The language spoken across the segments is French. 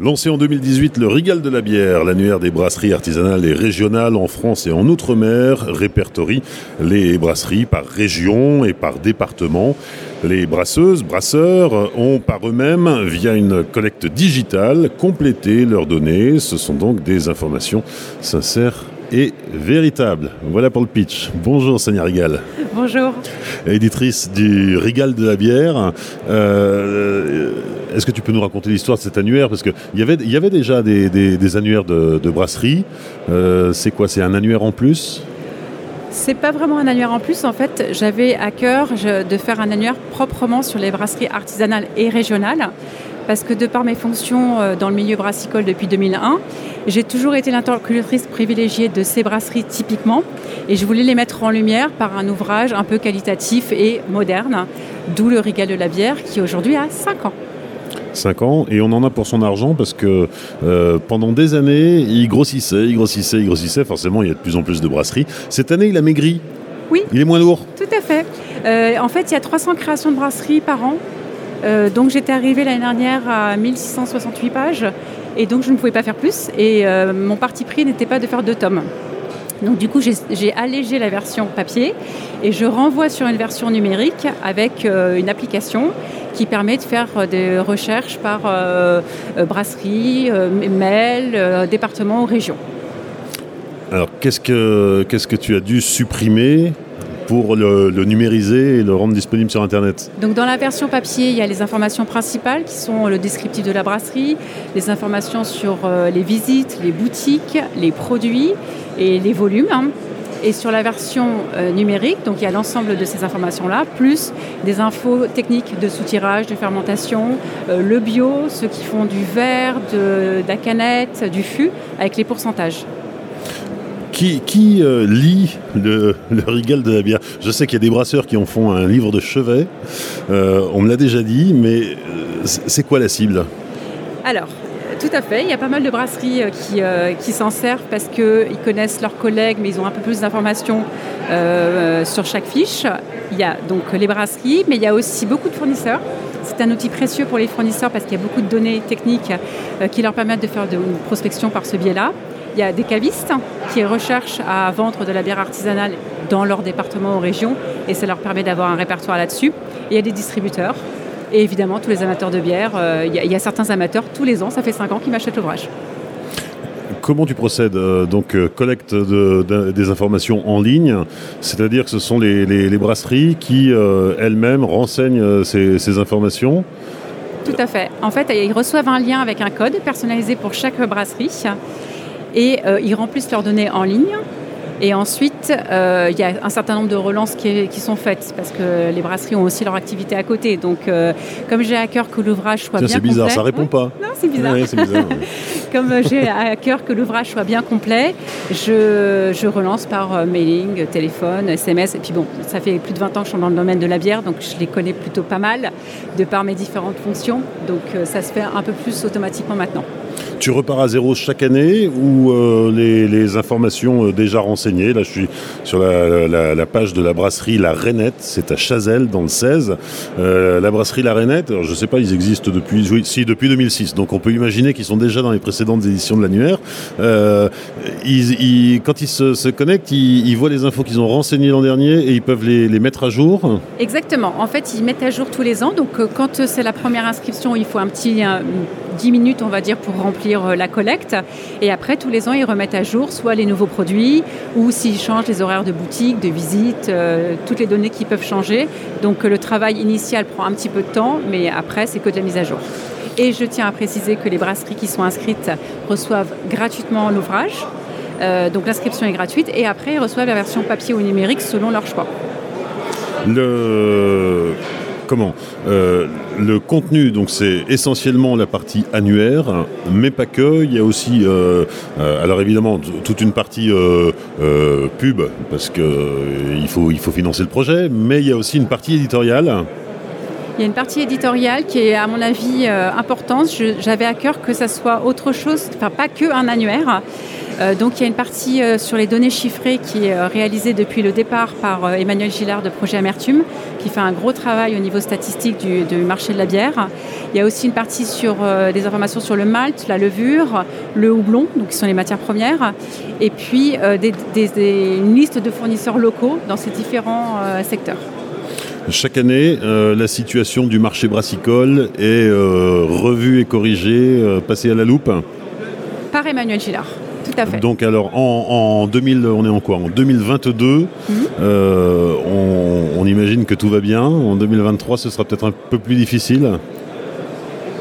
Lancé en 2018, le Rigal de la bière, l'annuaire des brasseries artisanales et régionales en France et en Outre-mer, répertorie les brasseries par région et par département. Les brasseuses, brasseurs ont par eux-mêmes, via une collecte digitale, complété leurs données. Ce sont donc des informations sincères et véritable. Voilà pour le pitch. Bonjour Sania Rigal. Bonjour. Éditrice du Rigal de la bière. Euh, est-ce que tu peux nous raconter l'histoire de cet annuaire? Parce qu'il y avait, y avait déjà des, annuaires de, brasserie. Euh, c'est quoi? C'est un annuaire en plus? C'est pas vraiment un annuaire en plus. En fait, j'avais à cœur de faire un annuaire proprement sur les brasseries artisanales et régionales parce que de par mes fonctions euh, dans le milieu brassicole depuis 2001, j'ai toujours été l'interlocutrice privilégiée de ces brasseries typiquement et je voulais les mettre en lumière par un ouvrage un peu qualitatif et moderne, d'où le Rigal de la bière qui aujourd'hui a 5 ans. 5 ans et on en a pour son argent parce que euh, pendant des années il grossissait, il grossissait, il grossissait. Forcément, il y a de plus en plus de brasseries. Cette année, il a maigri. Oui. Il est moins lourd. Tout à fait. Euh, en fait, il y a 300 créations de brasseries par an. Euh, donc j'étais arrivée l'année dernière à 1668 pages et donc je ne pouvais pas faire plus et mon parti pris n'était pas de faire deux tomes. Donc du coup j'ai allégé la version papier et je renvoie sur une version numérique avec euh, une application qui permet de faire des recherches par brasserie, mail, département ou région. Alors qu'est-ce que, qu'est-ce que tu as dû supprimer pour le, numériser et le rendre disponible sur Internet Donc dans la version papier, il y a les informations principales qui sont le descriptif de la brasserie, les informations sur euh, les visites, les boutiques, les produits et les volumes. Hein. Et sur la version euh, numérique, donc il y a l'ensemble de ces informations-là, plus des infos techniques de soutirage, de fermentation, euh, le bio, ceux qui font du verre, de, de la canette, du fût, avec les pourcentages. Qui, euh, lit le, le, Rigal de la bière? Je sais qu'il y a des brasseurs qui en font un livre de chevet. Euh, on me l'a déjà dit, mais euh, c'est quoi la cible? Alors, tout à fait. Il y a pas mal de brasseries qui, qui s'en servent parce qu'ils connaissent leurs collègues, mais ils ont un peu plus d'informations sur chaque fiche. Il y a donc les brasseries, mais il y a aussi beaucoup de fournisseurs. C'est un outil précieux pour les fournisseurs parce qu'il y a beaucoup de données techniques qui leur permettent de faire de, une prospection par ce biais-là. Il y a des cavistes qui recherchent à vendre de la bière artisanale dans leur département ou région et ça leur permet d'avoir un répertoire là-dessus. Il y a des distributeurs et évidemment tous les amateurs de bière. Euh, il, y a, certains amateurs tous les ans, ça fait 5 ans qu'ils m'achètent l'ouvrage. Comment tu procèdes euh, Donc, euh, collecte des informations en ligne, c'est-à-dire que ce sont les, brasseries qui elles-mêmes renseignent ces informations? Tout à fait. En fait, ils reçoivent un lien avec un code personnalisé pour chaque brasserie et euh, ils remplissent leurs données en ligne. Et ensuite, euh, il y a un certain nombre de relances qui, sont faites parce que les brasseries ont aussi leur activité à côté. Donc, euh, comme j'ai à cœur que l'ouvrage soit bien complet... C'est bizarre, ça répond pas. Non, c'est bizarre. comme j'ai à cœur que l'ouvrage soit bien complet, je, je relance par mailing, téléphone, SMS. Et puis bon, ça fait plus de 20 ans que je suis dans le domaine de la bière, donc je les connais plutôt pas mal de par mes différentes fonctions. Donc, ça se fait un peu plus automatiquement maintenant. Tu repars à zéro chaque année ou euh, les, informations euh, déjà renseignées? Là, je suis sur la, page de la brasserie La Rainette, c'est à Chazelle, dans le 16. Euh, la brasserie La Rainette, je ne sais pas, ils existent depuis, si, depuis 2006, donc on peut imaginer qu'ils sont déjà dans les précédentes éditions de l'annuaire. Quand ils se, connectent, ils, voient les infos qu'ils ont renseignées l'an dernier et ils peuvent les, mettre à jour? Exactement. En fait, ils mettent à jour tous les ans. Donc, quand c'est la première inscription, il faut un petit 10 minutes, on va dire, pour remplir euh, la collecte. Et après, tous les ans, ils remettent à jour soit les nouveaux produits ou s'ils changent les horaires de boutique, de visite, euh, toutes les données qui peuvent changer. Donc le travail initial prend un petit peu de temps, mais après, c'est que de la mise à jour. Et je tiens à préciser que les brasseries qui sont inscrites reçoivent gratuitement l'ouvrage. Euh, donc l'inscription est gratuite et après ils reçoivent la version papier ou numérique selon leur choix. Comment euh, Le contenu, donc c'est essentiellement la partie annuaire, mais pas que. Il y a aussi, euh, euh, alors évidemment, toute une partie pub parce que il faut financer le projet, mais il y a aussi une partie éditoriale. Il y a une partie éditoriale qui est, à mon avis, importante. J'avais à cœur que ça soit autre chose, enfin pas que un annuaire. Euh, donc il y a une partie euh, sur les données chiffrées qui est réalisée depuis le départ par Emmanuel Gillard de Projet Amertume, qui fait un gros travail au niveau statistique du, marché de la bière. Il y a aussi une partie sur des informations sur le malt, la levure, le houblon, donc qui sont les matières premières, et puis une liste de fournisseurs locaux dans ces différents secteurs. Chaque année, euh, la situation du marché brassicole est euh, revue et corrigée, euh, passée à la loupe? Par Emmanuel Gillard. Tout à fait. Donc alors en, 2000, on est en quoi? En 2022, mhm. on, imagine que tout va bien. En 2023, ce sera peut-être un peu plus difficile.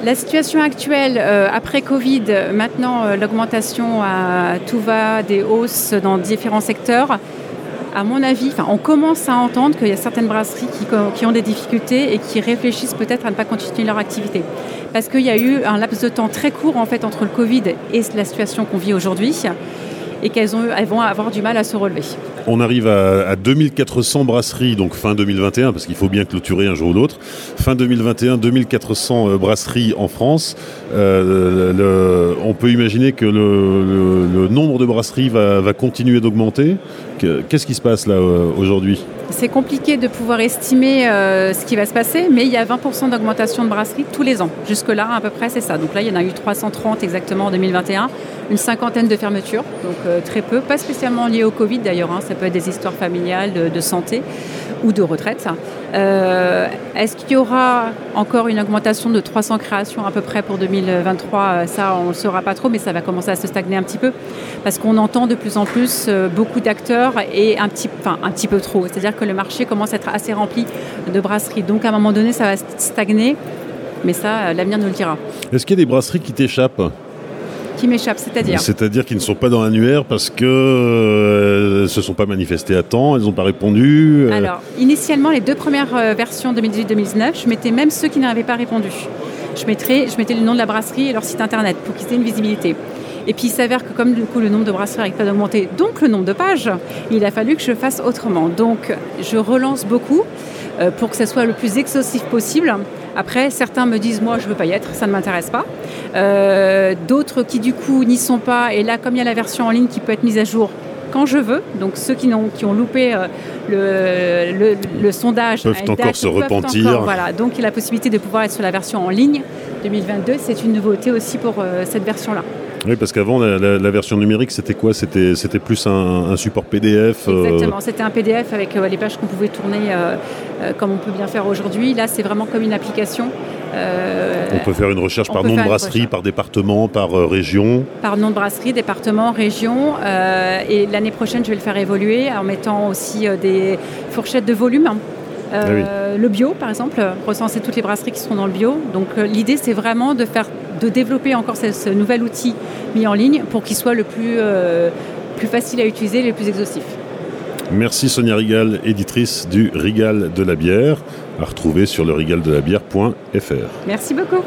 La situation actuelle, après Covid, maintenant l'augmentation à tout va, des hausses dans différents secteurs, à mon avis, on commence à entendre qu'il y a certaines brasseries qui, ont des difficultés et qui réfléchissent peut-être à ne pas continuer leur activité. Parce qu'il y a eu un laps de temps très court en fait entre le Covid et la situation qu'on vit aujourd'hui et qu'elles vont avoir du mal à se relever. On arrive à, 2400 brasseries, donc fin 2021, parce qu'il faut bien clôturer un jour ou l'autre. Fin 2021, 2400 euh, brasseries en France. Euh, on peut imaginer que le, nombre de brasseries va continuer d'augmenter. Qu'est-ce qui se passe là euh, aujourd'hui? C'est compliqué de pouvoir estimer euh, ce qui va se passer, mais il y a 20% d'augmentation de brasseries tous les ans. Jusque-là, à peu près, c'est ça. Donc là, il y en a eu 330 exactement en 2021, une cinquantaine de fermetures, donc euh, très peu, pas spécialement liées au Covid d'ailleurs, hein. ça peut être des histoires familiales, de, santé ou de retraite. Est-ce qu'il y aura encore une augmentation de 300 créations à peu près pour 2023 Ça, on ne le saura pas trop, mais ça va commencer à se stagner un petit peu, parce qu'on entend de plus en plus beaucoup d'acteurs et un petit, enfin, un petit peu trop. C'est-à-dire que le marché commence à être assez rempli de brasseries. Donc à un moment donné, ça va stagner. Mais ça, l'avenir nous le dira. Est-ce qu'il y a des brasseries qui t'échappent? Qui m'échappent, c'est-à-dire C'est-à-dire qu'ils ne sont pas dans l'annuaire parce qu'elles euh, ne se sont pas manifestées à temps, elles n'ont pas répondu euh. Alors, initialement, les deux premières euh, versions 2018-2019, je mettais même ceux qui n'avaient pas répondu. Je, mettrais, je mettais le nom de la brasserie et leur site internet pour qu'ils aient une visibilité. Et puis il s'avère que comme du coup le nombre de brasseurs n'arrive pas d'augmenter, donc le nombre de pages, il a fallu que je fasse autrement. Donc je relance beaucoup euh, pour que ça soit le plus exhaustif possible. Après, certains me disent, moi, je ne veux pas y être, ça ne m'intéresse pas. Euh, d'autres qui, du coup, n'y sont pas. Et là, comme il y a la version en ligne qui peut être mise à jour quand je veux, donc ceux qui ont, qui ont loupé euh, le, le, sondage peuvent encore se repentir. voilà, donc il y a la possibilité de pouvoir être sur la version en ligne 2022. C'est une nouveauté aussi pour cette version-là. Oui, parce qu'avant, la, version numérique, c'était quoi? C'était plus un, support PDF euh, Exactement, c'était un PDF avec euh, les pages qu'on pouvait tourner euh, comme on peut bien faire aujourd'hui. Là, c'est vraiment comme une application. on peut faire une recherche par nom de brasserie, par département, par région Par nom de brasserie, département, région. et l'année prochaine, je vais le faire évoluer en mettant aussi des fourchettes de volume. Ah le bio, par exemple, recenser toutes les brasseries qui sont dans le bio. Donc l'idée, c'est vraiment de faire de développer encore ce, nouvel outil mis en ligne pour qu'il soit le plus, euh, plus facile à utiliser, le plus exhaustif. Merci Sonia Rigal, éditrice du Rigal de la bière, à retrouver sur le. Merci beaucoup.